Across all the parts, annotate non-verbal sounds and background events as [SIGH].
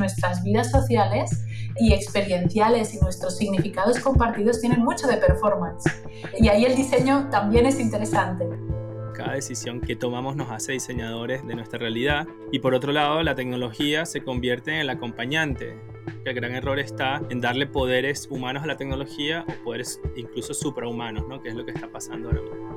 nuestras vidas sociales y experienciales y nuestros significados compartidos tienen mucho de performance. Y ahí el diseño también es interesante. Cada decisión que tomamos nos hace diseñadores de nuestra realidad y por otro lado la tecnología se convierte en el acompañante. El gran error está en darle poderes humanos a la tecnología o poderes incluso suprahumanos, ¿no? que es lo que está pasando ahora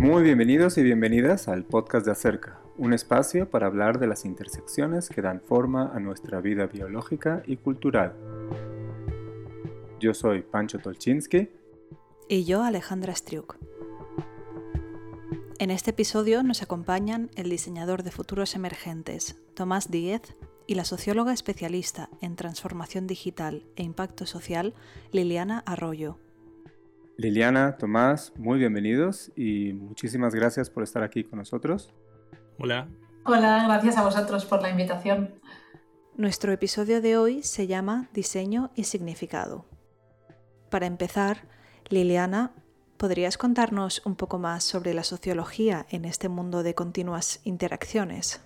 Muy bienvenidos y bienvenidas al podcast de Acerca, un espacio para hablar de las intersecciones que dan forma a nuestra vida biológica y cultural. Yo soy Pancho Tolchinsky. Y yo Alejandra Striuk. En este episodio nos acompañan el diseñador de futuros emergentes, Tomás Díez, y la socióloga especialista en transformación digital e impacto social, Liliana Arroyo. Liliana, Tomás, muy bienvenidos y muchísimas gracias por estar aquí con nosotros. Hola. Hola, gracias a vosotros por la invitación. Nuestro episodio de hoy se llama Diseño y Significado. Para empezar, Liliana ¿Podrías contarnos un poco más sobre la sociología en este mundo de continuas interacciones?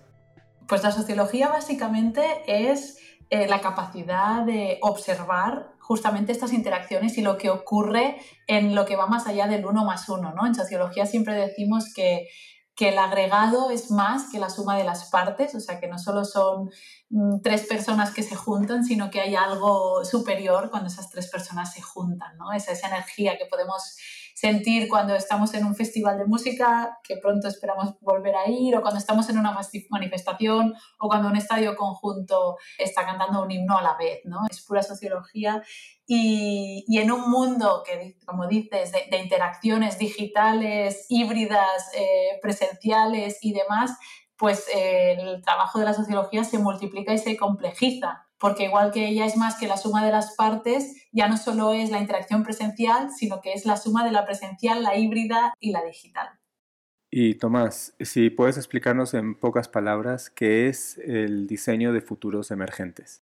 Pues la sociología básicamente es eh, la capacidad de observar justamente estas interacciones y lo que ocurre en lo que va más allá del uno más uno. ¿no? En sociología siempre decimos que, que el agregado es más que la suma de las partes, o sea que no solo son mm, tres personas que se juntan, sino que hay algo superior cuando esas tres personas se juntan, ¿no? Esa, esa energía que podemos sentir cuando estamos en un festival de música, que pronto esperamos volver a ir, o cuando estamos en una manifestación, o cuando un estadio conjunto está cantando un himno a la vez, ¿no? Es pura sociología. Y, y en un mundo que, como dices, de, interacciones digitales, híbridas, eh, presenciales y demás, pues eh, el trabajo de la sociología se multiplica y se complejiza porque igual que ella es más que la suma de las partes, ya no solo es la interacción presencial, sino que es la suma de la presencial, la híbrida y la digital. Y Tomás, si puedes explicarnos en pocas palabras qué es el diseño de futuros emergentes.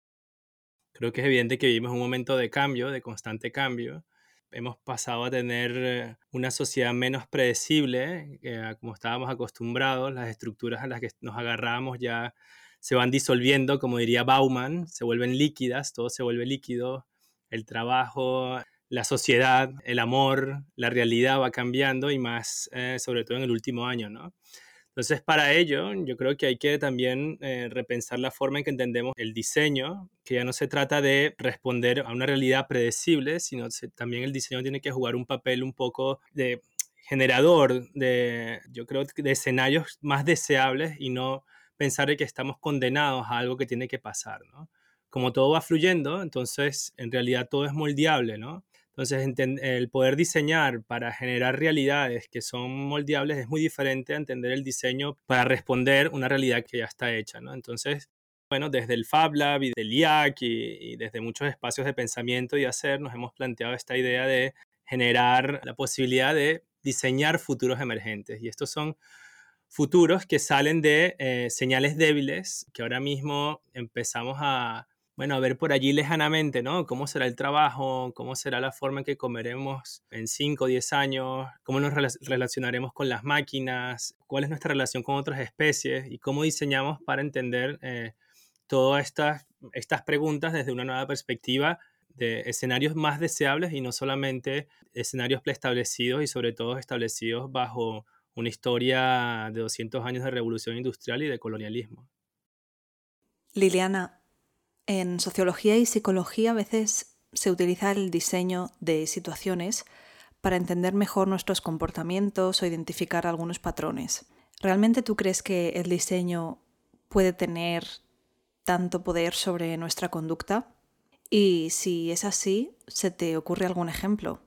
Creo que es evidente que vivimos un momento de cambio, de constante cambio. Hemos pasado a tener eh, una sociedad menos predecible, eh, como estábamos acostumbrados, las estructuras a las que nos agarramos ya se van disolviendo, como diría Bauman, se vuelven líquidas, todo se vuelve líquido, el trabajo, la sociedad, el amor, la realidad va cambiando y más eh, sobre todo en el último año, ¿no? Entonces, para ello, yo creo que hay que también eh, repensar la forma en que entendemos el diseño, que ya no se trata de responder a una realidad predecible, sino también el diseño tiene que jugar un papel un poco de generador de, yo creo, de escenarios más deseables y no pensar que estamos condenados a algo que tiene que pasar, ¿no? Como todo va fluyendo, entonces en realidad todo es moldeable, ¿no? Entonces el poder diseñar para generar realidades que son moldeables es muy diferente a entender el diseño para responder una realidad que ya está hecha, ¿no? Entonces, bueno, desde el Fab Lab y del IAC y, y desde muchos espacios de pensamiento y hacer, nos hemos planteado esta idea de generar la posibilidad de diseñar futuros emergentes. Y estos son futuros que salen de eh, señales débiles que ahora mismo empezamos a, bueno, a ver por allí lejanamente, ¿no? ¿Cómo será el trabajo? ¿Cómo será la forma en que comeremos en 5 o 10 años? ¿Cómo nos relacionaremos con las máquinas? ¿Cuál es nuestra relación con otras especies? ¿Y cómo diseñamos para entender eh, todas estas, estas preguntas desde una nueva perspectiva de escenarios más deseables y no solamente escenarios preestablecidos y sobre todo establecidos bajo una historia de 200 años de revolución industrial y de colonialismo. Liliana, en sociología y psicología a veces se utiliza el diseño de situaciones para entender mejor nuestros comportamientos o identificar algunos patrones. ¿Realmente tú crees que el diseño puede tener tanto poder sobre nuestra conducta? Y si es así, ¿se te ocurre algún ejemplo?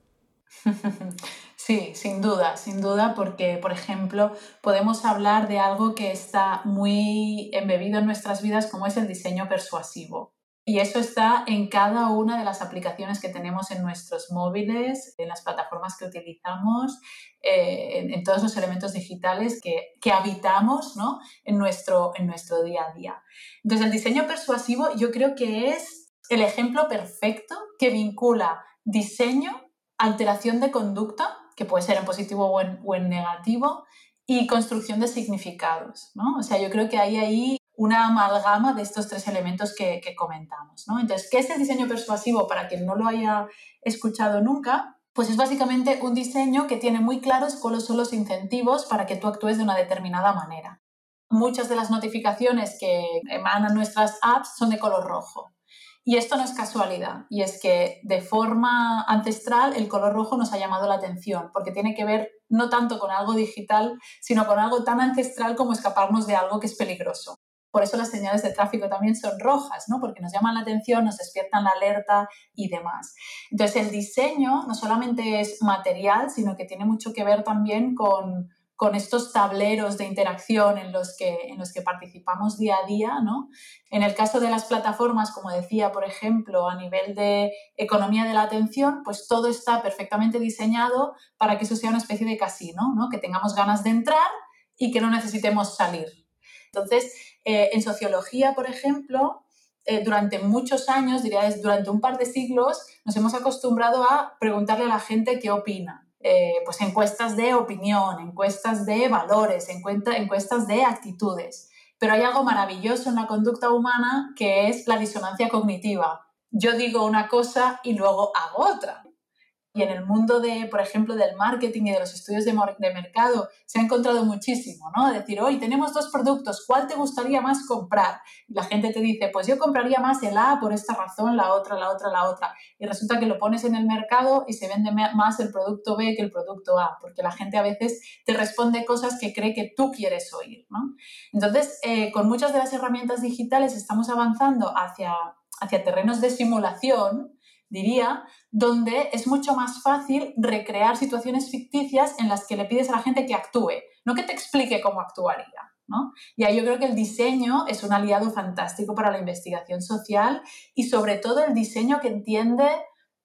[LAUGHS] Sí, sin duda, sin duda, porque, por ejemplo, podemos hablar de algo que está muy embebido en nuestras vidas, como es el diseño persuasivo. Y eso está en cada una de las aplicaciones que tenemos en nuestros móviles, en las plataformas que utilizamos, eh, en, todos los elementos digitales que, que habitamos ¿no? en, nuestro, en nuestro día a día. Entonces, el diseño persuasivo yo creo que es el ejemplo perfecto que vincula diseño alteración de conducta, que puede ser en positivo o en, negativo, y construcción de significados. ¿no? O sea, yo creo que hay ahí una amalgama de estos tres elementos que, comentamos. ¿no? Entonces, ¿qué es el diseño persuasivo? Para quien no lo haya escuchado nunca, pues es básicamente un diseño que tiene muy claros cuáles son los incentivos para que tú actúes de una determinada manera. Muchas de las notificaciones que emanan nuestras apps son de color rojo. Y esto no es casualidad, y es que de forma ancestral el color rojo nos ha llamado la atención, porque tiene que ver no tanto con algo digital, sino con algo tan ancestral como escaparnos de algo que es peligroso. Por eso las señales de tráfico también son rojas, ¿no? porque nos llaman la atención, nos despiertan la alerta y demás. Entonces, el diseño no solamente es material, sino que tiene mucho que ver también con, con estos tableros de interacción en los, que, en los que participamos día a día. ¿no? En el caso de las plataformas, como decía, por ejemplo, a nivel de economía de la atención, pues todo está perfectamente diseñado para que eso sea una especie de casino, ¿no? que tengamos ganas de entrar y que no necesitemos salir. Entonces, eh, en sociología, por ejemplo, eh, durante muchos años, diría durante un par de siglos, nos hemos acostumbrado a preguntarle a la gente qué opina. Eh, pues encuestas de opinión, encuestas de valores, encuestas de actitudes. Pero hay algo maravilloso en la conducta humana que es la disonancia cognitiva. Yo digo una cosa y luego hago otra. Y en el mundo de, por ejemplo, del marketing y de los estudios de, mercado se ha encontrado muchísimo, ¿no? Decir, hoy tenemos dos productos, ¿cuál te gustaría más comprar? Y la gente te dice, pues yo compraría más el A por esta razón, la otra, la otra, la otra. Y resulta que lo pones en el mercado y se vende más el producto B que el producto A, porque la gente a veces te responde cosas que cree que tú quieres oír, ¿no? Entonces, eh, con muchas de las herramientas digitales estamos avanzando hacia, hacia terrenos de simulación, diría, donde es mucho más fácil recrear situaciones ficticias en las que le pides a la gente que actúe, no que te explique cómo actuaría. ¿no? Y ahí yo creo que el diseño es un aliado fantástico para la investigación social y sobre todo el diseño que entiende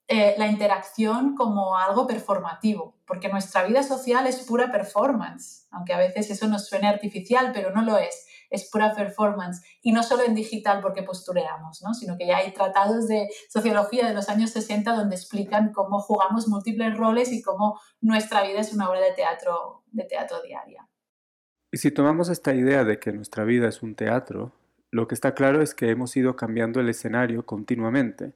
eh, la interacción como algo performativo, porque nuestra vida social es pura performance, aunque a veces eso nos suene artificial, pero no lo es es pura performance y no solo en digital porque postureamos, ¿no? sino que ya hay tratados de sociología de los años 60 donde explican cómo jugamos múltiples roles y cómo nuestra vida es una obra de teatro, de teatro diaria. Y si tomamos esta idea de que nuestra vida es un teatro, lo que está claro es que hemos ido cambiando el escenario continuamente.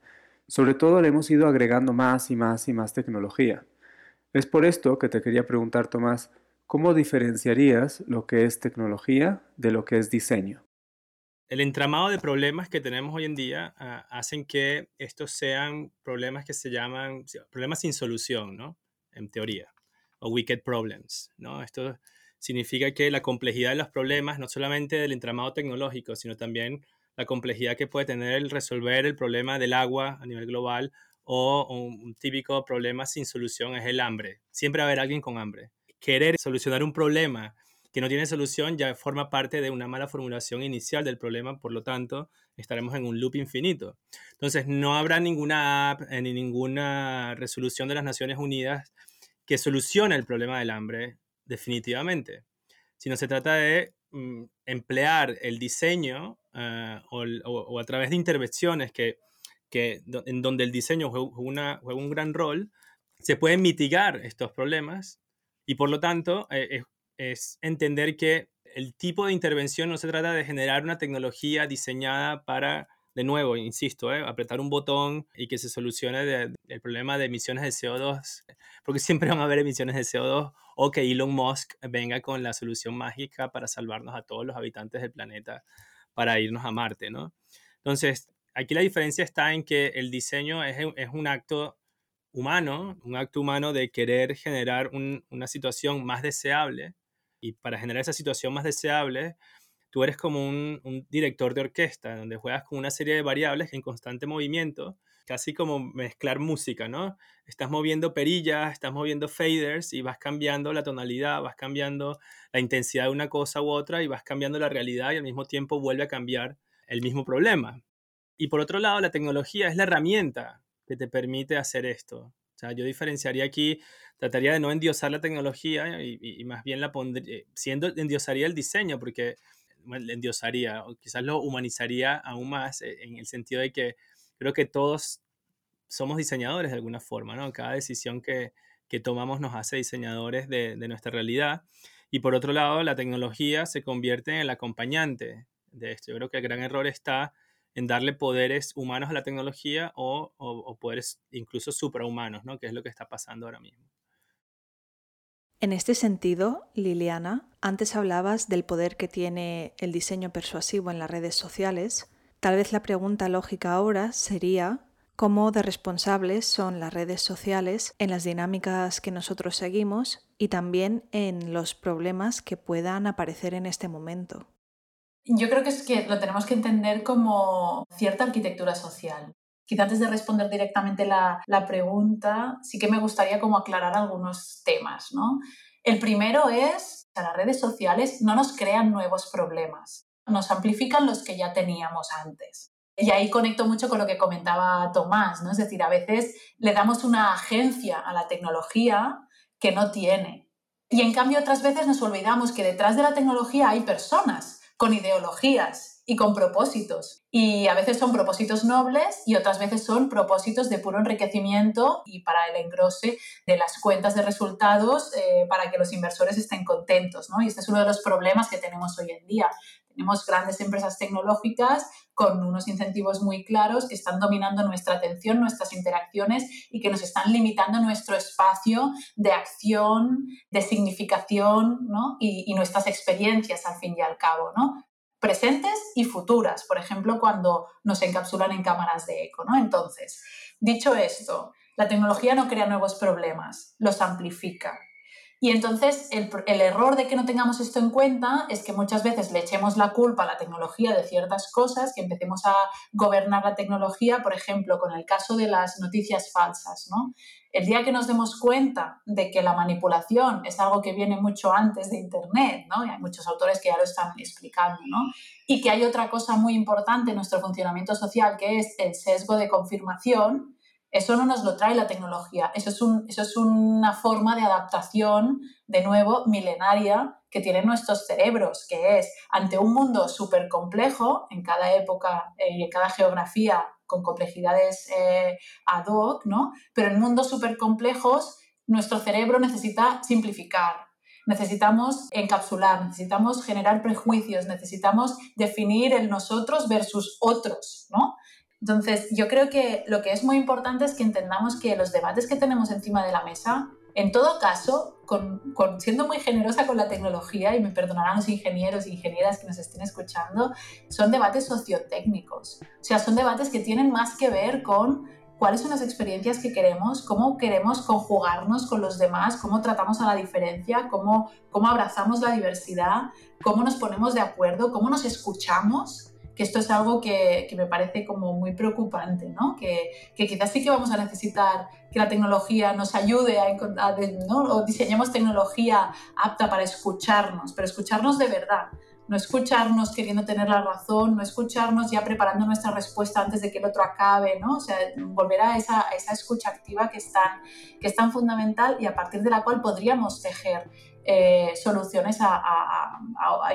Sobre todo le hemos ido agregando más y más y más tecnología. Es por esto que te quería preguntar, Tomás, ¿Cómo diferenciarías lo que es tecnología de lo que es diseño? El entramado de problemas que tenemos hoy en día ah, hacen que estos sean problemas que se llaman problemas sin solución, ¿no? En teoría, o wicked problems, ¿no? Esto significa que la complejidad de los problemas, no solamente del entramado tecnológico, sino también la complejidad que puede tener el resolver el problema del agua a nivel global o un típico problema sin solución es el hambre. Siempre va a haber alguien con hambre querer solucionar un problema que no tiene solución ya forma parte de una mala formulación inicial del problema, por lo tanto, estaremos en un loop infinito. Entonces, no habrá ninguna app eh, ni ninguna resolución de las Naciones Unidas que solucione el problema del hambre definitivamente, sino se trata de mm, emplear el diseño eh, o, a través de intervenciones que, en donde el diseño juega un gran rol, se pueden mitigar estos problemas y por lo tanto, eh, es, entender que el tipo de intervención no se trata de generar una tecnología diseñada para, de nuevo, insisto, eh, apretar un botón y que se solucione el problema de emisiones de CO2, porque [LAUGHS] siempre van a haber emisiones de CO2 o que Elon Musk venga con la solución mágica para salvarnos a todos los habitantes del planeta para irnos a Marte, ¿no? Entonces, aquí la diferencia está en que el diseño es, es un acto humano, un acto humano de querer generar una situación más deseable. Y para generar esa situación más deseable, tú eres como un, director de orquesta, donde juegas con una serie de variables en constante movimiento, casi como mezclar música, ¿no? Estás moviendo perillas, estás moviendo faders y vas cambiando la tonalidad, vas cambiando la intensidad de una cosa u otra y vas cambiando la realidad y al mismo tiempo vuelve a cambiar el mismo problema. Y por otro lado, la tecnología es la herramienta que te permite hacer esto. O sea, yo diferenciaría aquí, trataría de no endiosar la tecnología y, más bien la pondría, eh, siendo, endiosaría el diseño, porque bueno, endiosaría, o quizás lo humanizaría aún más, eh, en el sentido de que creo que todos somos diseñadores de alguna forma, ¿no? Cada decisión que, que tomamos nos hace diseñadores de, de, nuestra realidad. Y por otro lado, la tecnología se convierte en el acompañante de esto. Yo creo que el gran error está en darle poderes humanos a la tecnología o, poderes incluso suprahumanos, ¿no? que es lo que está pasando ahora mismo. En este sentido, Liliana, antes hablabas del poder que tiene el diseño persuasivo en las redes sociales. Tal vez la pregunta lógica ahora sería cómo de responsables son las redes sociales en las dinámicas que nosotros seguimos y también en los problemas que puedan aparecer en este momento. Yo creo que es que lo tenemos que entender como cierta arquitectura social. Quizá antes de responder directamente la, la pregunta, sí que me gustaría como aclarar algunos temas, ¿no? El primero es, que las redes sociales no nos crean nuevos problemas, nos amplifican los que ya teníamos antes. Y ahí conecto mucho con lo que comentaba Tomás, ¿no? Es decir, a veces le damos una agencia a la tecnología que no tiene. Y en cambio otras veces nos olvidamos que detrás de la tecnología hay personas con ideologías y con propósitos. Y a veces son propósitos nobles y otras veces son propósitos de puro enriquecimiento y para el engrose de las cuentas de resultados eh, para que los inversores estén contentos. ¿no? Y este es uno de los problemas que tenemos hoy en día. Tenemos grandes empresas tecnológicas con unos incentivos muy claros que están dominando nuestra atención, nuestras interacciones y que nos están limitando nuestro espacio de acción, de significación ¿no? y, y, nuestras experiencias al fin y al cabo. ¿no? presentes y futuras, por ejemplo, cuando nos encapsulan en cámaras de eco. ¿no? Entonces, dicho esto, la tecnología no crea nuevos problemas, los amplifica. Y entonces el, error de que no tengamos esto en cuenta es que muchas veces le echemos la culpa a la tecnología de ciertas cosas, que empecemos a gobernar la tecnología, por ejemplo, con el caso de las noticias falsas. El día que nos demos cuenta de que la manipulación es algo que viene mucho antes de Internet, y hay muchos autores que ya lo están explicando, y que hay otra cosa muy importante en nuestro funcionamiento social que es el sesgo de confirmación, eso no nos lo trae la tecnología, eso es, una forma de adaptación, de nuevo, milenaria que tienen nuestros cerebros, que es ante un mundo súper complejo en cada época eh, y en cada geografía con complejidades eh, ad hoc, ¿no? Pero en mundos súper complejos nuestro cerebro necesita simplificar, necesitamos encapsular, necesitamos generar prejuicios, necesitamos definir el nosotros versus otros, ¿no? Entonces, yo creo que lo que es muy importante es que entendamos que los debates que tenemos encima de la mesa, en todo caso, con, siendo muy generosa con la tecnología, y me perdonarán los ingenieros e ingenieras que nos estén escuchando, son debates sociotécnicos. O sea, son debates que tienen más que ver con cuáles son las experiencias que queremos, cómo queremos conjugarnos con los demás, cómo tratamos a la diferencia, cómo, cómo abrazamos la diversidad, cómo nos ponemos de acuerdo, cómo nos escuchamos que esto es algo que, que me parece como muy preocupante, ¿no? Que, que, quizás sí que vamos a necesitar que la tecnología nos ayude a, encontrar, ¿no? o diseñemos tecnología apta para escucharnos, pero escucharnos de verdad, no escucharnos queriendo tener la razón, no escucharnos ya preparando nuestra respuesta antes de que el otro acabe, ¿no? O sea, volver a esa, esa escucha activa que es, tan, que es tan fundamental y a partir de la cual podríamos tejer eh, soluciones a,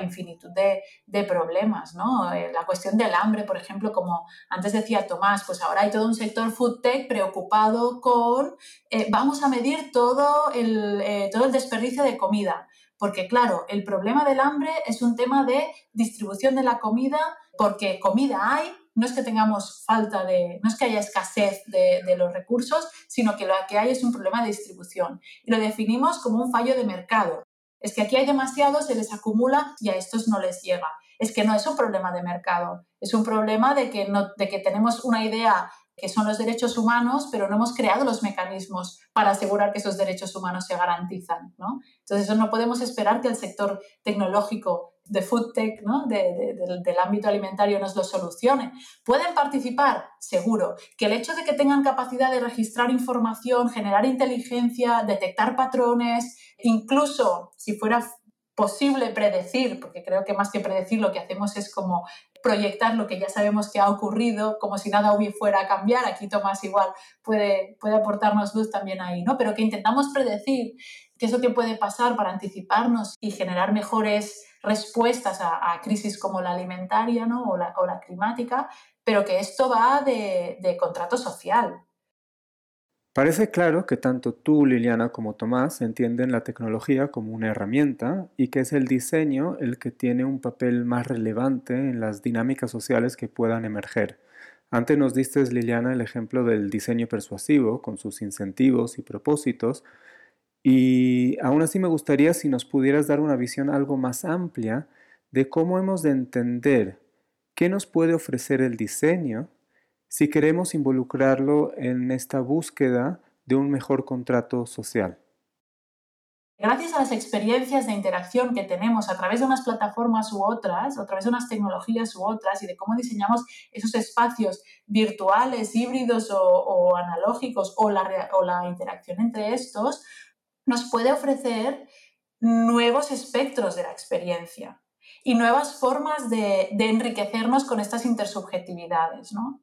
infinitud de, problemas. ¿no? Eh, la cuestión del hambre, por ejemplo, como antes decía Tomás, pues ahora hay todo un sector food tech preocupado con eh, vamos a medir todo el, todo el desperdicio de comida. Porque claro, el problema del hambre es un tema de distribución de la comida, porque comida hay, no es que tengamos falta de, no es que haya escasez de, los recursos, sino que lo que hay es un problema de distribución. Y lo definimos como un fallo de mercado. Es que aquí hay demasiado, se les acumula y a estos no les llega. Es que no es un problema de mercado, es un problema de que, no, de que tenemos una idea que son los derechos humanos, pero no hemos creado los mecanismos para asegurar que esos derechos humanos se garantizan. ¿no? Entonces, no podemos esperar que el sector tecnológico de food tech, ¿no? del ámbito alimentario nos lo solucione. ¿Pueden participar? Seguro. Que el hecho de que tengan capacidad de registrar información, generar inteligencia, detectar patrones, incluso si fuera posible predecir, porque creo que más que predecir lo que hacemos es como proyectar lo que ya sabemos que ha ocurrido, como si nada hubiera fuera a cambiar. Aquí Tomás igual puede, puede aportarnos luz también ahí, ¿no? Pero que intentamos predecir qué es lo que puede pasar para anticiparnos y generar mejores respuestas a, crisis como la alimentaria ¿no? o, la, o, la, climática, pero que esto va de, de contrato social. Parece claro que tanto tú, Liliana, como Tomás entienden la tecnología como una herramienta y que es el diseño el que tiene un papel más relevante en las dinámicas sociales que puedan emerger. Antes nos diste, Liliana, el ejemplo del diseño persuasivo con sus incentivos y propósitos, y aún así me gustaría si nos pudieras dar una visión algo más amplia de cómo hemos de entender qué nos puede ofrecer el diseño si queremos involucrarlo en esta búsqueda de un mejor contrato social. Gracias a las experiencias de interacción que tenemos a través de unas plataformas u otras, a través de unas tecnologías u otras, y de cómo diseñamos esos espacios virtuales, híbridos o, analógicos, o la, interacción entre estos, nos puede ofrecer nuevos espectros de la experiencia y nuevas formas de, enriquecernos con estas intersubjetividades, ¿no?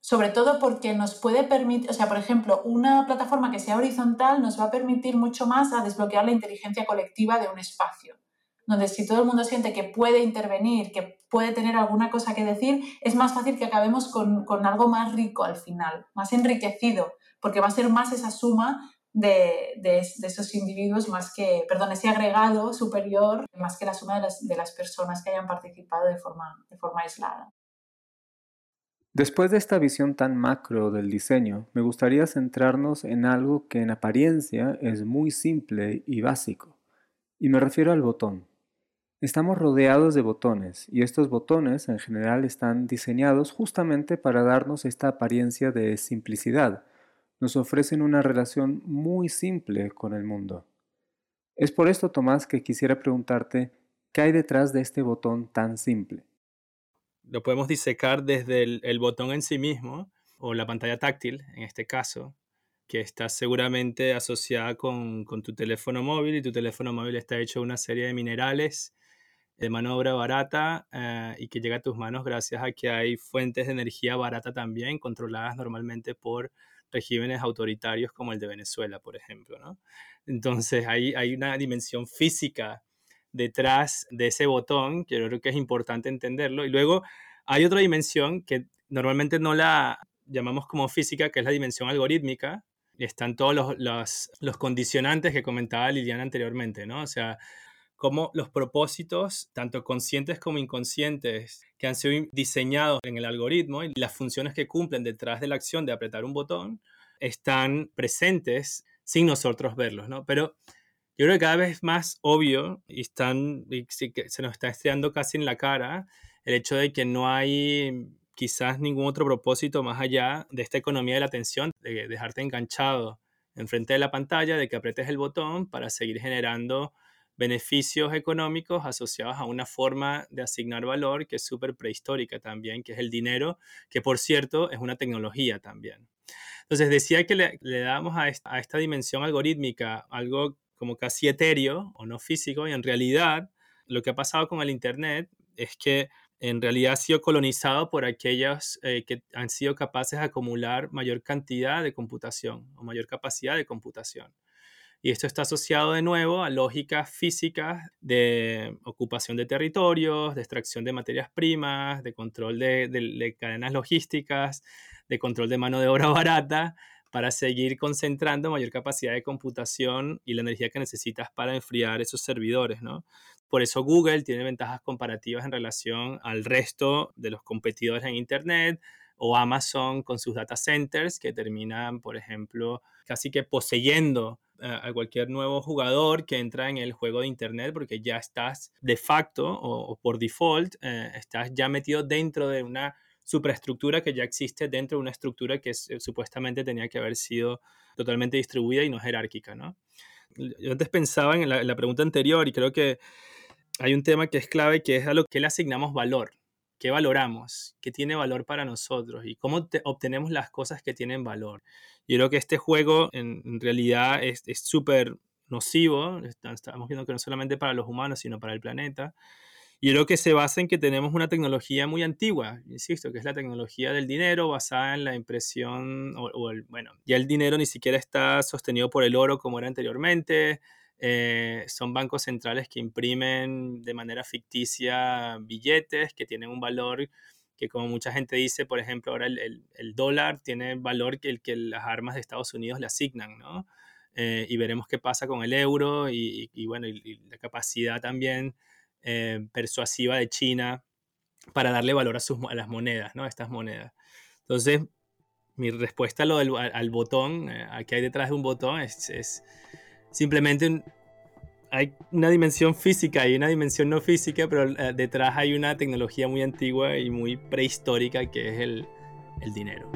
sobre todo porque nos puede permitir, o sea, por ejemplo, una plataforma que sea horizontal nos va a permitir mucho más a desbloquear la inteligencia colectiva de un espacio, donde si todo el mundo siente que puede intervenir, que puede tener alguna cosa que decir, es más fácil que acabemos con, con algo más rico al final, más enriquecido, porque va a ser más esa suma de, de, esos individuos más que, perdón, ese agregado superior más que la suma de las, de las personas que hayan participado de forma, de forma aislada. Después de esta visión tan macro del diseño, me gustaría centrarnos en algo que en apariencia es muy simple y básico, y me refiero al botón. Estamos rodeados de botones, y estos botones en general están diseñados justamente para darnos esta apariencia de simplicidad. Nos ofrecen una relación muy simple con el mundo. Es por esto, Tomás, que quisiera preguntarte, ¿qué hay detrás de este botón tan simple? lo podemos disecar desde el, botón en sí mismo o la pantalla táctil, en este caso, que está seguramente asociada con, tu teléfono móvil y tu teléfono móvil está hecho de una serie de minerales de mano de obra barata eh, y que llega a tus manos gracias a que hay fuentes de energía barata también controladas normalmente por regímenes autoritarios como el de Venezuela, por ejemplo. ¿no? Entonces hay, hay una dimensión física detrás de ese botón, que yo creo que es importante entenderlo. Y luego hay otra dimensión que normalmente no la llamamos como física, que es la dimensión algorítmica. Están todos los, los, los condicionantes que comentaba Liliana anteriormente, ¿no? O sea, como los propósitos, tanto conscientes como inconscientes, que han sido diseñados en el algoritmo y las funciones que cumplen detrás de la acción de apretar un botón, están presentes sin nosotros verlos, ¿no? Pero yo creo que cada vez más obvio y, están, se nos está estrellando casi en la cara el hecho de que no hay quizás ningún otro propósito más allá de esta economía de la atención, de dejarte enganchado enfrente de la pantalla, de que apretes el botón para seguir generando beneficios económicos asociados a una forma de asignar valor que es súper prehistórica también, que es el dinero, que por cierto es una tecnología también. Entonces decía que le, le damos a esta, a esta dimensión algorítmica algo como casi etéreo o no físico y en realidad lo que ha pasado con el Internet es que en realidad ha sido colonizado por aquellos eh, que han sido capaces de acumular mayor cantidad de computación o mayor capacidad de computación. Y esto está asociado de nuevo a lógicas físicas de ocupación de territorios, de extracción de materias primas, de control de, de cadenas logísticas, de control de mano de obra [LAUGHS] barata, para seguir concentrando mayor capacidad de computación y la energía que necesitas para enfriar esos servidores, ¿no? Por eso Google tiene ventajas comparativas en relación al resto de los competidores en Internet o Amazon con sus data centers que terminan, por ejemplo, casi que poseyendo a cualquier nuevo jugador que entra en el juego de Internet porque ya estás de facto o, por default, eh, estás ya metido dentro de una superestructura que ya existe dentro de una estructura que eh, supuestamente tenía que haber sido totalmente distribuida y no jerárquica, ¿no? Yo antes pensaba en la, pregunta anterior y creo que hay un tema que es clave, que es a lo que le asignamos valor. ¿Qué valoramos? ¿Qué tiene valor para nosotros? ¿Y cómo obtenemos las cosas que tienen valor? Yo creo que este juego en, realidad es súper nocivo. Estamos viendo que no solamente para los humanos, sino para el planeta. Y creo que se basa en que tenemos una tecnología muy antigua, insisto, que es la tecnología del dinero basada en la impresión, o, bueno, ya el dinero ni siquiera está sostenido por el oro como era anteriormente, eh, son bancos centrales que imprimen de manera ficticia billetes que tienen un valor que como mucha gente dice, por ejemplo, ahora el, el, dólar tiene valor que el que las armas de Estados Unidos le asignan, ¿no? Eh, y veremos qué pasa con el euro y, bueno, y, la capacidad también eh, persuasiva de China para darle valor a, sus, a las monedas, ¿no? A estas monedas. Entonces, mi respuesta a lo del, al, botón, eh, a qué hay detrás de un botón, es, es simplemente hay una dimensión física y una dimensión no física, pero eh, detrás hay una tecnología muy antigua y muy prehistórica que es el, el dinero.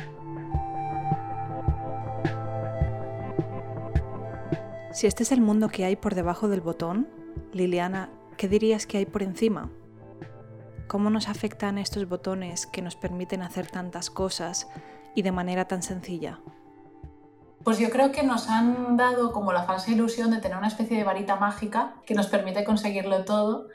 Si este es el mundo que hay por debajo del botón, Liliana, ¿qué dirías que hay por encima? ¿Cómo nos afectan estos botones que nos permiten hacer tantas cosas y de manera tan sencilla? Pues yo creo que nos han dado como la falsa ilusión de tener una especie de varita mágica que nos permite conseguirlo todo.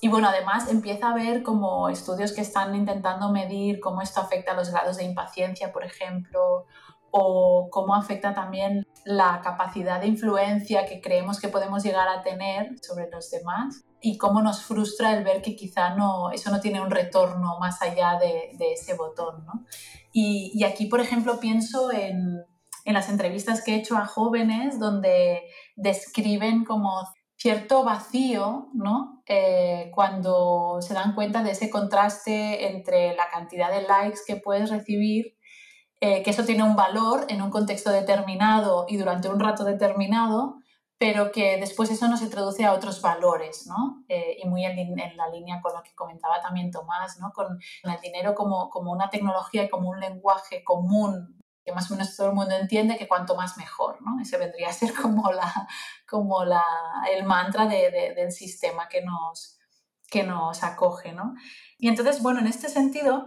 Y bueno, además empieza a haber como estudios que están intentando medir cómo esto afecta a los grados de impaciencia, por ejemplo, o cómo afecta también la capacidad de influencia que creemos que podemos llegar a tener sobre los demás y cómo nos frustra el ver que quizá no, eso no tiene un retorno más allá de, ese botón. ¿no? Y aquí, por ejemplo, pienso en, en las entrevistas que he hecho a jóvenes donde describen como cierto vacío, ¿no? Eh, cuando se dan cuenta de ese contraste entre la cantidad de likes que puedes recibir, eh, que eso tiene un valor en un contexto determinado y durante un rato determinado, pero que después eso no se traduce a otros valores, ¿no? Eh, y muy en, la línea con lo que comentaba también Tomás, ¿no? Con el dinero como, como una tecnología y como un lenguaje común que más o menos todo el mundo entiende que cuanto más mejor, ¿no? Ese vendría a ser [LAUGHS] como, la, como la, el mantra de, del sistema que nos, que nos acoge, ¿no? Y entonces, bueno, en este sentido,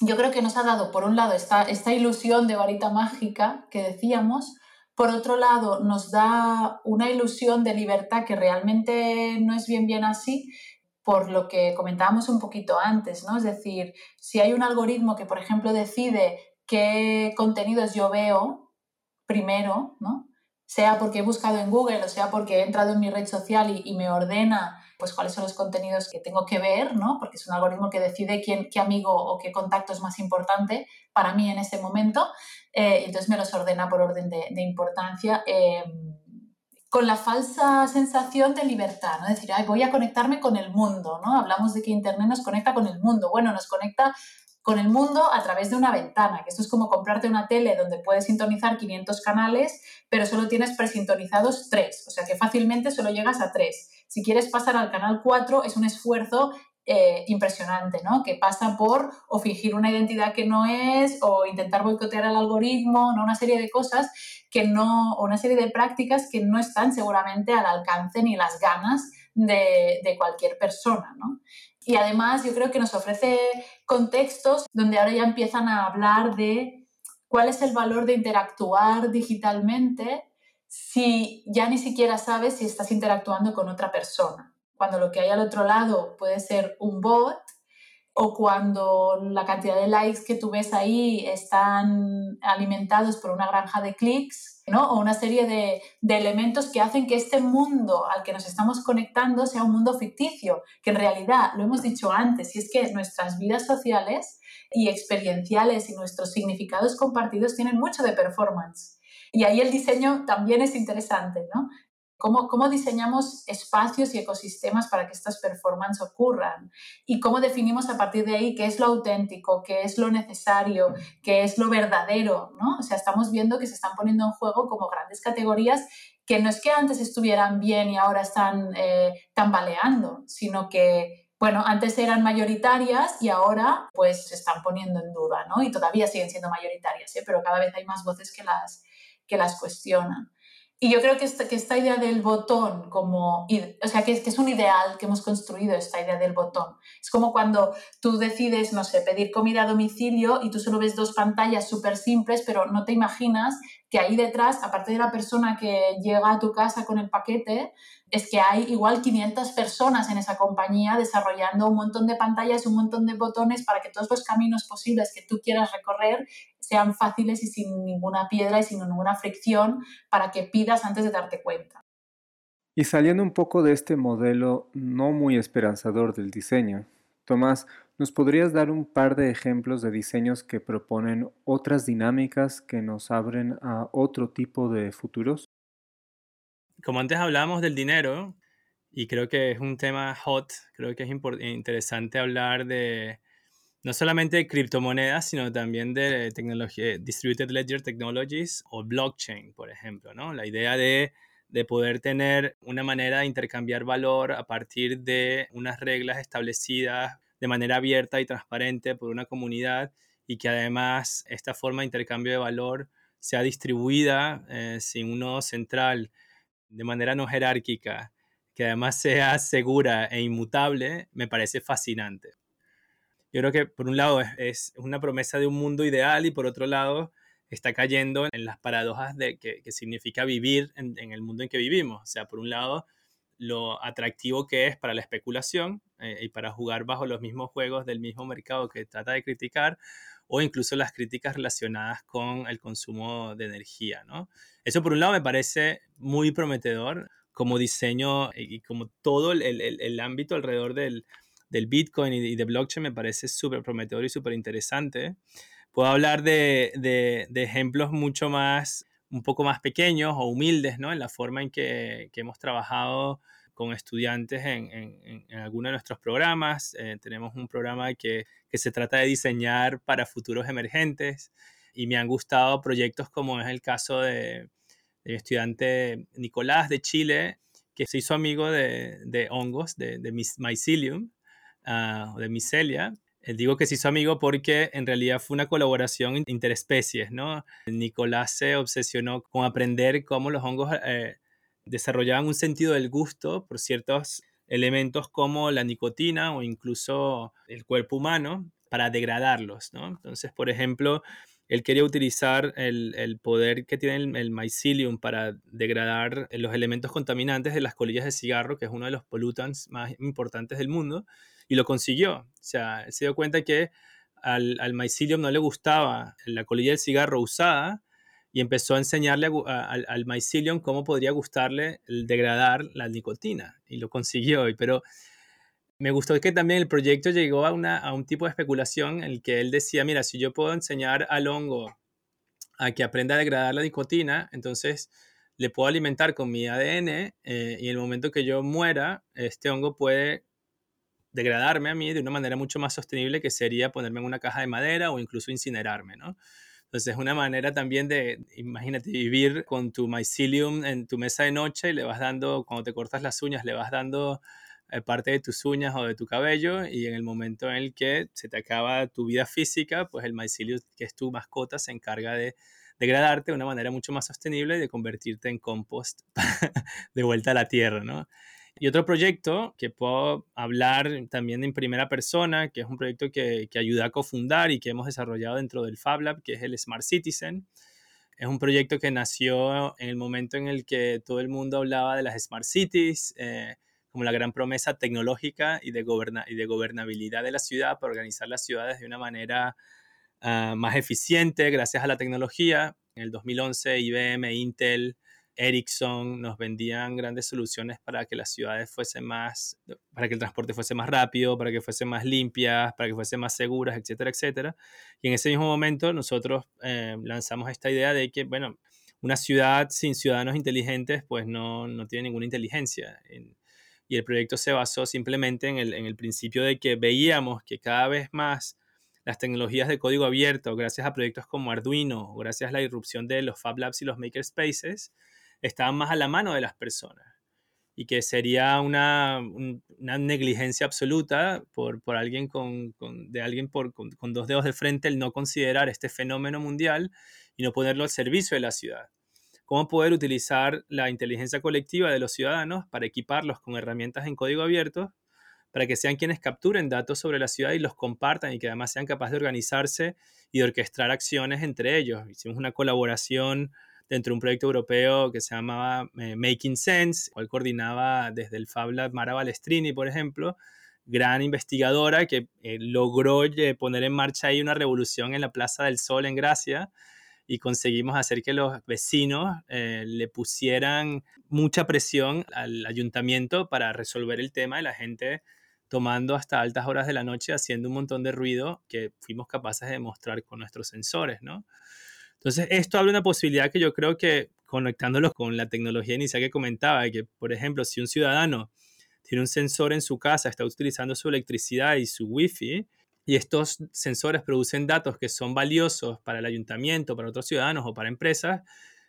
yo creo que nos ha dado, por un lado, esta, esta ilusión de varita mágica que decíamos, por otro lado, nos da una ilusión de libertad que realmente no es bien bien así, por lo que comentábamos un poquito antes, ¿no? Es decir, si hay un algoritmo que, por ejemplo, decide qué contenidos yo veo primero, ¿no? sea porque he buscado en Google o sea porque he entrado en mi red social y, me ordena pues cuáles son los contenidos que tengo que ver, ¿no? porque es un algoritmo que decide quién, qué amigo o qué contacto es más importante para mí en ese momento, eh, entonces me los ordena por orden de, importancia. Em, con la falsa sensación de libertad, ¿no? Decir, Ay, voy a conectarme con el mundo, ¿no? Hablamos de que Internet nos conecta con el mundo. Bueno, nos conecta con el mundo a través de una ventana, que esto es como comprarte una tele donde puedes sintonizar 500 canales, pero solo tienes presintonizados 3, o sea que fácilmente solo llegas a 3. Si quieres pasar al canal 4 es un esfuerzo eh, impresionante, ¿no? Que pasa por o fingir una identidad que no es, o intentar boicotear el algoritmo, ¿no? Una serie de cosas que no, o una serie de prácticas que no están seguramente al alcance ni las ganas de, de cualquier persona, ¿no? Y además yo creo que nos ofrece contextos donde ahora ya empiezan a hablar de cuál es el valor de interactuar digitalmente si ya ni siquiera sabes si estás interactuando con otra persona. Cuando lo que hay al otro lado puede ser un bot o cuando la cantidad de likes que tú ves ahí están alimentados por una granja de clics, ¿no? o una serie de, de, elementos que hacen que este mundo al que nos estamos conectando sea un mundo ficticio, que en realidad, lo hemos dicho antes, y es que nuestras vidas sociales y experienciales y nuestros significados compartidos tienen mucho de performance. Y ahí el diseño también es interesante, ¿no? Cómo, diseñamos espacios y ecosistemas para que estas performances ocurran y cómo definimos a partir de ahí qué es lo auténtico, qué es lo necesario, qué es lo verdadero, ¿no? O sea, estamos viendo que se están poniendo en juego como grandes categorías que no es que antes estuvieran bien y ahora están eh, tambaleando, sino que, bueno, antes eran mayoritarias y ahora pues se están poniendo en duda, ¿no? Y todavía siguen siendo mayoritarias, ¿eh? pero cada vez hay más voces que las, que las cuestionan. Y yo creo que esta, que esta idea del botón, como, o sea, que, que, es un ideal que hemos construido, esta idea del botón. Es como cuando tú decides, no sé, pedir comida a domicilio y tú solo ves dos pantallas súper simples, pero no te imaginas que ahí detrás, aparte de la persona que llega a tu casa con el paquete, es que hay igual 500 personas en esa compañía desarrollando un montón de pantallas, un montón de botones para que todos los caminos posibles que tú quieras recorrer sean fáciles y sin ninguna piedra y sin ninguna fricción para que pidas antes de darte cuenta. Y saliendo un poco de este modelo no muy esperanzador del diseño, Tomás, ¿Nos podrías dar un par de ejemplos de diseños que proponen otras dinámicas que nos abren a otro tipo de futuros? Como antes hablábamos del dinero, y creo que es un tema hot, creo que es interesante hablar de no solamente de criptomonedas, sino también de tecnología, Distributed Ledger Technologies o blockchain, por ejemplo, ¿no? La idea de, de poder tener una manera de intercambiar valor a partir de unas reglas establecidas de manera abierta y transparente por una comunidad y que además esta forma de intercambio de valor sea distribuida eh, sin un nodo central, de manera no jerárquica, que además sea segura e inmutable, me parece fascinante. Yo creo que por un lado es, una promesa de un mundo ideal y por otro lado está cayendo en las paradojas de que, significa vivir en, en, el mundo en que vivimos. O sea, por un lado, lo atractivo que es para la especulación eh, y para jugar bajo los mismos juegos del mismo mercado que trata de criticar, o incluso las críticas relacionadas con el consumo de energía. ¿no? Eso por un lado me parece muy prometedor como diseño y como todo el, el, el ámbito alrededor del, del, Bitcoin y de, blockchain me parece súper prometedor y súper interesante. Puedo hablar de, de, de, ejemplos mucho más, un poco más pequeños o humildes, ¿no? En la forma en que, que hemos trabajado con estudiantes en, en, en alguno de nuestros programas. Eh, tenemos un programa que, que, se trata de diseñar para futuros emergentes y me han gustado proyectos como es el caso de, del estudiante Nicolás de Chile, que se hizo amigo de, de hongos, de, de mycelium uh, de micelia. Eh, digo que se hizo amigo porque en realidad fue una colaboración interespecies, ¿no? Nicolás se obsesionó con aprender cómo los hongos eh, desarrollaban un sentido del gusto por ciertos elementos como la nicotina o incluso el cuerpo humano para degradarlos, ¿no? Entonces, por ejemplo, él quería utilizar el, poder que tiene el, mycelium para degradar los elementos contaminantes de las colillas de cigarro, que es uno de los pollutants más importantes del mundo, y lo consiguió. O sea, se dio cuenta que al, al mycelium no le gustaba la colilla del cigarro usada, y empezó a enseñarle al mycelium cómo podría gustarle degradar la nicotina y lo consiguió. Pero me gustó que también el proyecto llegó a, una, a un tipo de especulación en el que él decía, mira, si yo puedo enseñar al hongo a que aprenda a degradar la nicotina, entonces le puedo alimentar con mi ADN eh, y en el momento que yo muera, este hongo puede degradarme a mí de una manera mucho más sostenible que sería ponerme en una caja de madera o incluso incinerarme, ¿no? Entonces es una manera también de, imagínate, vivir con tu mycelium en tu mesa de noche y le vas dando, cuando te cortas las uñas, le vas dando eh, parte de tus uñas o de tu cabello y en el momento en el que se te acaba tu vida física, pues el mycelium, que es tu mascota, se encarga de degradarte de una manera mucho más sostenible y de convertirte en compost [LAUGHS] de vuelta a la tierra, ¿no? Y otro proyecto que puedo hablar también en primera persona, que es un proyecto que, que ayuda a cofundar y que hemos desarrollado dentro del Fab Lab, que es el Smart Citizen. Es un proyecto que nació en el momento en el que todo el mundo hablaba de las Smart Cities, eh, como la gran promesa tecnológica y de, y de gobernabilidad de la ciudad para organizar las ciudades de una manera uh, más eficiente gracias a la tecnología. En el 2011 IBM, Intel, Ericsson nos vendían grandes soluciones para que las ciudades fuesen más, para que el transporte fuese más rápido, para que fuesen más limpias, para que fuesen más seguras, etcétera, etcétera. Y en ese mismo momento nosotros eh, lanzamos esta idea de que, bueno, una ciudad sin ciudadanos inteligentes pues no, no tiene ninguna inteligencia. y el proyecto se basó simplemente en el, en el principio de que veíamos que cada vez más las tecnologías de código abierto, gracias a proyectos como Arduino, gracias a la irrupción de los Fab Labs y los Makerspaces, estaban más a la mano de las personas y que sería una, una negligencia absoluta por, por alguien con, con, de alguien por, con, con, dos dedos de frente el no considerar este fenómeno mundial y no ponerlo al servicio de la ciudad. ¿Cómo poder utilizar la inteligencia colectiva de los ciudadanos para equiparlos con herramientas en código abierto para que sean quienes capturen datos sobre la ciudad y los compartan y que además sean capaces de organizarse y de orquestar acciones entre ellos? Hicimos una colaboración dentro de un proyecto europeo que se llamaba eh, Making Sense, cual coordinaba desde el Fab Lab Mara Balestrini, por ejemplo, gran investigadora que eh, logró eh, poner en marcha ahí una revolución en la Plaza del Sol en Gracia y conseguimos hacer que los vecinos le pusieran mucha presión al ayuntamiento para resolver el tema y la gente tomando hasta altas horas de la noche, haciendo un montón de ruido que fuimos capaces de demostrar con nuestros sensores, ¿no? Entonces, esto abre una posibilidad que yo creo que conectándolo con la tecnología inicial que comentaba, que, por ejemplo, si un ciudadano tiene un sensor en su casa, está utilizando su electricidad y su wifi, y estos sensores producen datos que son valiosos para el ayuntamiento, para otros ciudadanos o para empresas,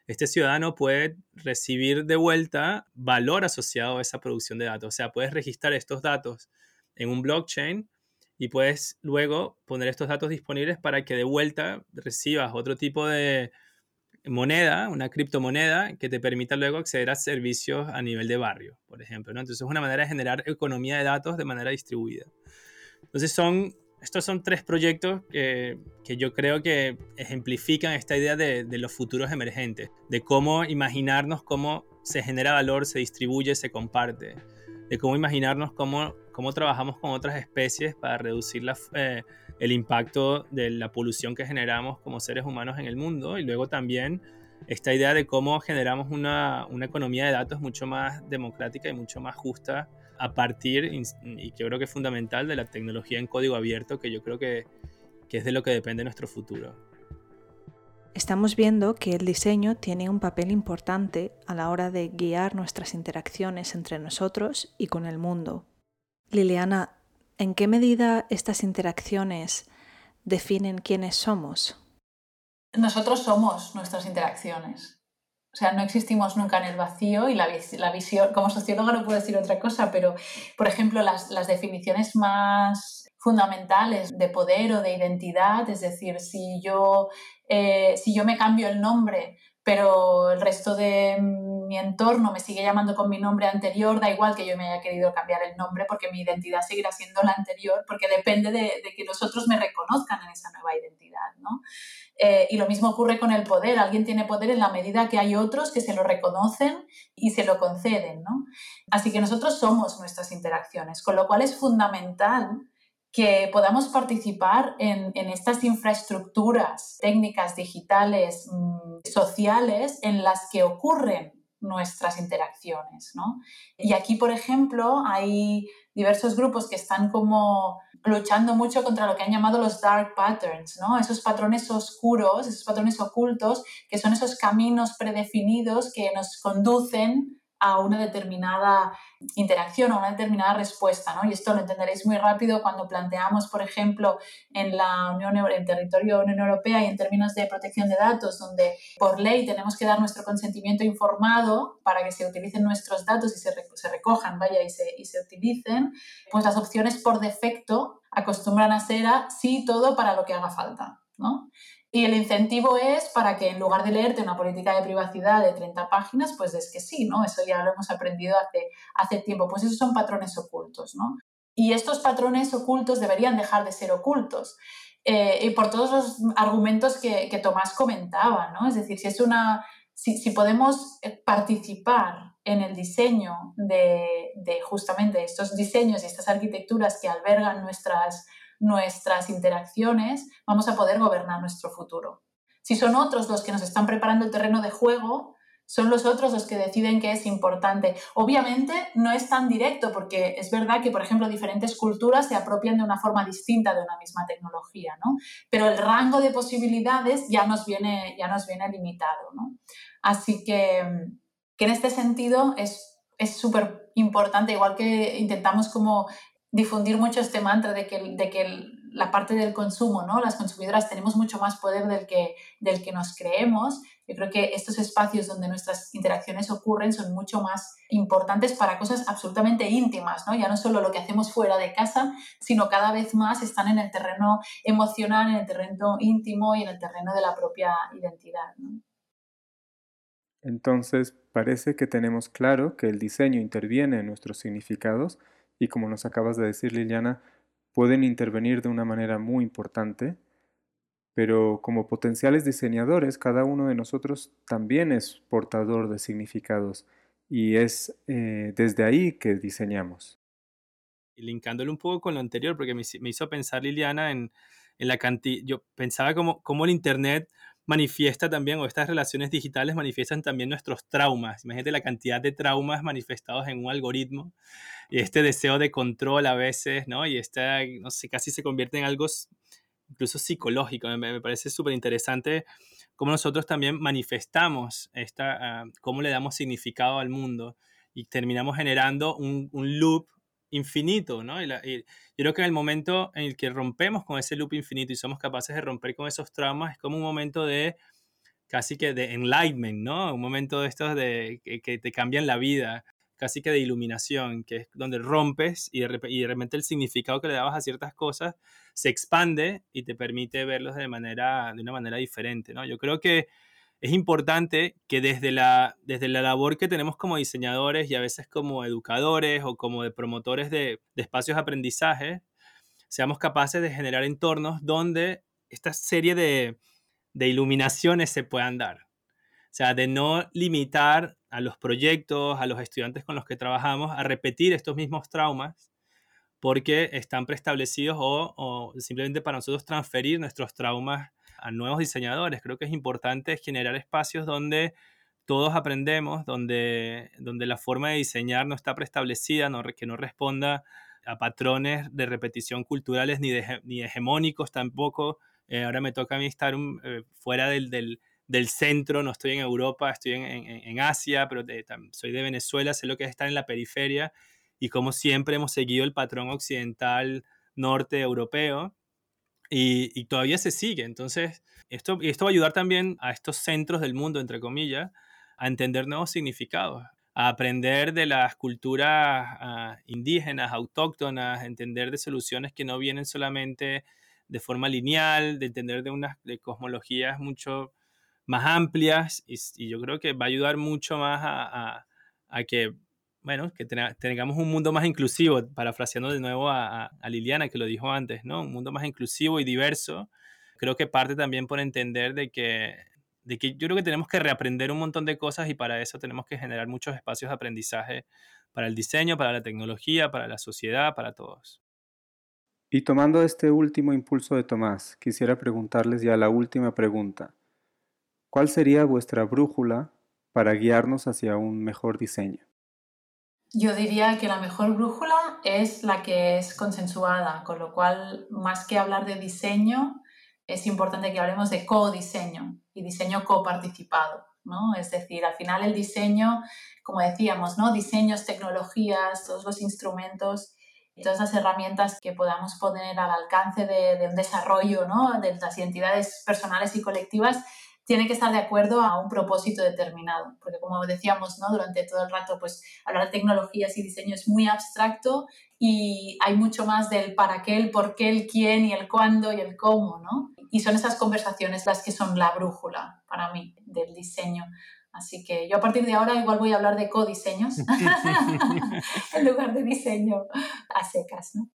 este ciudadano puede recibir de vuelta valor asociado a esa producción de datos. O sea, puedes registrar estos datos en un blockchain y puedes luego poner estos datos disponibles para que de vuelta recibas otro tipo de moneda, una criptomoneda, que te permita luego acceder a servicios a nivel de barrio, por ejemplo. ¿no? Entonces es una manera de generar economía de datos de manera distribuida. Entonces son estos son tres proyectos que, yo creo que ejemplifican esta idea de, los futuros emergentes, de cómo imaginarnos cómo se genera valor, se distribuye, se comparte, de cómo imaginarnos cómo, cómo trabajamos con otras especies para reducir eh, el impacto de la polución que generamos como seres humanos en el mundo y luego también esta idea de cómo generamos una, una economía de datos mucho más democrática y mucho más justa a partir, y que creo que es fundamental, de la tecnología en código abierto, que yo creo que, que es de lo que depende nuestro futuro. Estamos viendo que el diseño tiene un papel importante a la hora de guiar nuestras interacciones entre nosotros y con el mundo. Liliana, ¿en qué medida estas interacciones definen quiénes somos? Nosotros somos nuestras interacciones. O sea, no existimos nunca en el vacío y la, visión, como socióloga no puedo decir otra cosa, pero, por ejemplo, las, las, definiciones más fundamentales de poder o de identidad, es decir, si yo, eh, si yo me cambio el nombre, pero el resto de mi entorno me sigue llamando con mi nombre anterior, da igual que yo me haya querido cambiar el nombre porque mi identidad seguirá siendo la anterior, porque depende de, que los otros me reconozcan en esa nueva identidad, ¿no? Eh, y lo mismo ocurre con el poder. Alguien tiene poder en la medida que hay otros que se lo reconocen y se lo conceden. ¿no? Así que nosotros somos nuestras interacciones, con lo cual es fundamental que podamos participar en, estas infraestructuras técnicas, digitales, mm, sociales, en las que ocurren nuestras interacciones. ¿no? Y aquí, por ejemplo, hay diversos grupos que están como luchando mucho contra lo que han llamado los dark patterns, ¿no? Esos patrones oscuros, esos patrones ocultos, que son esos caminos predefinidos que nos conducen a una determinada interacción o una determinada respuesta, ¿no? Y esto lo entenderéis muy rápido cuando planteamos, por ejemplo, en la Unión en territorio Unión Europea y en términos de protección de datos, donde por ley tenemos que dar nuestro consentimiento informado para que se utilicen nuestros datos y se, recojan, vaya, y se, y se utilicen, pues las opciones por defecto acostumbran a ser a sí todo para lo que haga falta, ¿no? Y el incentivo es para que en lugar de leerte una política de privacidad de 30 páginas, pues es que sí, ¿no? Eso ya lo hemos aprendido hace, hace tiempo. Pues esos son patrones ocultos, ¿no? Y estos patrones ocultos deberían dejar de ser ocultos. Eh, y por todos los argumentos que, que, Tomás comentaba, ¿no? Es decir, si, es una, si, si podemos eh, participar en el diseño de, de justamente estos diseños y estas arquitecturas que albergan nuestras nuestras interacciones, vamos a poder gobernar nuestro futuro. Si son otros los que nos están preparando el terreno de juego, son los otros los que deciden qué es importante. Obviamente no es tan directo porque es verdad que, por ejemplo, diferentes culturas se apropian de una forma distinta de una misma tecnología, ¿no? Pero el rango de posibilidades ya nos viene, ya nos viene limitado, ¿no? Así que, que en este sentido es es súper importante, igual que intentamos como difundir mucho este mantra de que, de que la parte del consumo, ¿no? Las consumidoras tenemos mucho más poder del que, del que nos creemos. Yo creo que estos espacios donde nuestras interacciones ocurren son mucho más importantes para cosas absolutamente íntimas, ¿no? Ya no solo lo que hacemos fuera de casa, sino cada vez más están en el terreno emocional, en el terreno íntimo y en el terreno de la propia identidad, Entonces, parece que tenemos claro que el diseño interviene en nuestros significados, y como nos acabas de decir Liliana, pueden intervenir de una manera muy importante, pero como potenciales diseñadores, cada uno de nosotros también es portador de significados y es eh, desde ahí que diseñamos. Y linkándolo un poco con lo anterior, porque me, hizo pensar Liliana en, en la cantidad, yo pensaba como, como el Internet manifiesta también, o estas relaciones digitales manifiestan también nuestros traumas. Imagínate la cantidad de traumas manifestados en un algoritmo y este deseo de control a veces, ¿no? Y esta, no sé, casi se convierte en algo incluso psicológico. Me, parece súper interesante cómo nosotros también manifestamos esta, ah, cómo le damos significado al mundo y terminamos generando un, un loop infinito, ¿no? Y, yo creo que en el momento en el que rompemos con ese loop infinito y somos capaces de romper con esos traumas, es como un momento de casi que de enlightenment, ¿no? Un momento de estos de que, te cambian la vida, casi que de iluminación, que es donde rompes y de, y de repente el significado que le dabas a ciertas cosas se expande y te permite verlos de, manera, de una manera diferente, ¿no? Yo creo que es importante que desde la, desde la labor que tenemos como diseñadores y a veces como educadores o como de promotores de, espacios de aprendizaje, seamos capaces de generar entornos donde esta serie de, de iluminaciones se puedan dar. O sea, de no limitar a los proyectos, a los estudiantes con los que trabajamos, a repetir estos mismos traumas porque están preestablecidos o, o simplemente para nosotros transferir nuestros traumas a nuevos diseñadores. Creo que es importante generar espacios donde todos aprendemos, donde, donde la forma de diseñar no está preestablecida, no, que no responda a patrones de repetición culturales ni, ni hegemónicos tampoco. Eh, ahora me toca a mí estar eh, fuera del, del, del, centro, no estoy en Europa, estoy en, en, en Asia, pero soy de Venezuela, sé lo que es estar en la periferia y como siempre hemos seguido el patrón occidental norte europeo y, todavía se sigue. Entonces, esto, esto va a ayudar también a estos centros del mundo, entre comillas, a entender nuevos significados, a aprender de las culturas ah, indígenas, autóctonas, entender de soluciones que no vienen solamente de forma lineal, de entender de unas de cosmologías mucho más amplias y, yo creo que va a ayudar mucho más a que bueno, que tengamos un mundo más inclusivo, parafraseando de nuevo a, Liliana que lo dijo antes, ¿no? Un mundo más inclusivo y diverso. Creo que parte también por entender de que, de que yo creo que tenemos que reaprender un montón de cosas y para eso tenemos que generar muchos espacios de aprendizaje para el diseño, para la tecnología, para la sociedad, para todos. Y tomando este último impulso de Tomás, quisiera preguntarles ya la última pregunta. ¿Cuál sería vuestra brújula para guiarnos hacia un mejor diseño? Yo diría que la mejor brújula es la que es consensuada, con lo cual, más que hablar de diseño, es importante que hablemos de co-diseño y diseño coparticipado, ¿no? Es decir, al final el diseño, como decíamos, ¿no? Diseños, tecnologías, todos los instrumentos todas las herramientas que podamos poner al alcance de, un desarrollo, ¿no? De las identidades personales y colectivas tiene que estar de acuerdo a un propósito determinado, porque como decíamos ¿no? durante todo el rato, pues hablar de tecnologías y diseño es muy abstracto y hay mucho más del para qué, el por qué, el quién y el cuándo y el cómo, ¿no? Y son esas conversaciones las que son la brújula para mí del diseño. Así que yo a partir de ahora igual voy a hablar de codiseños [LAUGHS] [LAUGHS] en lugar de diseño a secas, ¿no?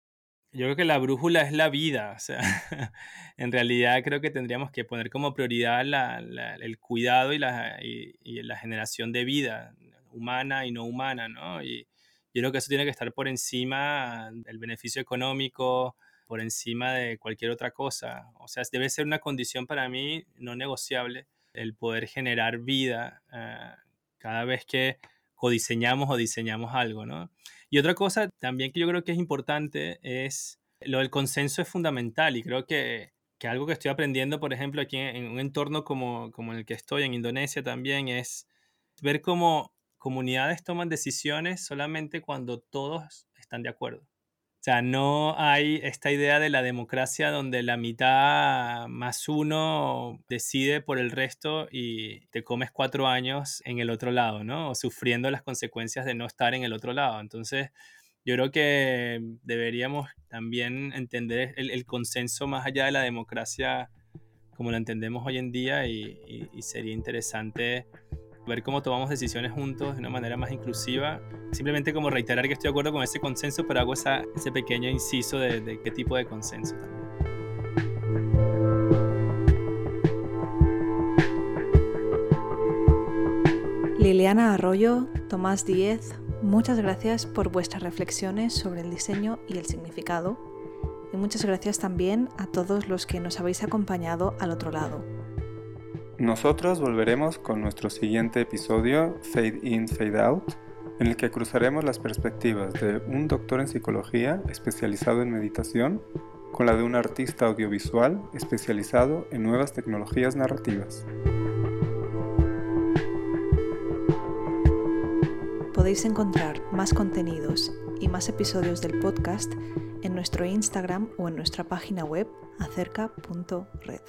Yo creo que la brújula es la vida, o sea, [LAUGHS] en realidad creo que tendríamos que poner como prioridad el cuidado y la, y, la, generación de vida humana y no humana, ¿no? Y yo creo que eso tiene que estar por encima del beneficio económico, por encima de cualquier otra cosa. O sea, debe ser una condición para mí no negociable el poder generar vida eh, cada vez que codiseñamos o diseñamos algo, ¿no? Y otra cosa también que yo creo que es importante es lo del consenso es fundamental y creo que, que algo que estoy aprendiendo, por ejemplo, aquí en, un entorno como, como en el que estoy, en Indonesia también, es ver cómo comunidades toman decisiones solamente cuando todos están de acuerdo. O sea, no hay esta idea de la democracia donde la mitad más uno decide por el resto y te comes cuatro años en el otro lado, ¿no? O sufriendo las consecuencias de no estar en el otro lado. Entonces, yo creo que deberíamos también entender el, consenso más allá de la democracia como la entendemos hoy en día y sería interesante ver cómo tomamos decisiones juntos de una manera más inclusiva. Simplemente como reiterar que estoy de acuerdo con ese consenso, pero hago ese pequeño inciso de, de qué tipo de consenso también. Liliana Arroyo, Tomás Díez, muchas gracias por vuestras reflexiones sobre el diseño y el significado. Y muchas gracias también a todos los que nos habéis acompañado al otro lado. Nosotros volveremos con nuestro siguiente episodio, Fade In, Fade Out, en el que cruzaremos las perspectivas de un doctor en psicología especializado en meditación con la de un artista audiovisual especializado en nuevas tecnologías narrativas. Podéis encontrar más contenidos y más episodios del podcast en nuestro Instagram o en nuestra página web acerca.red.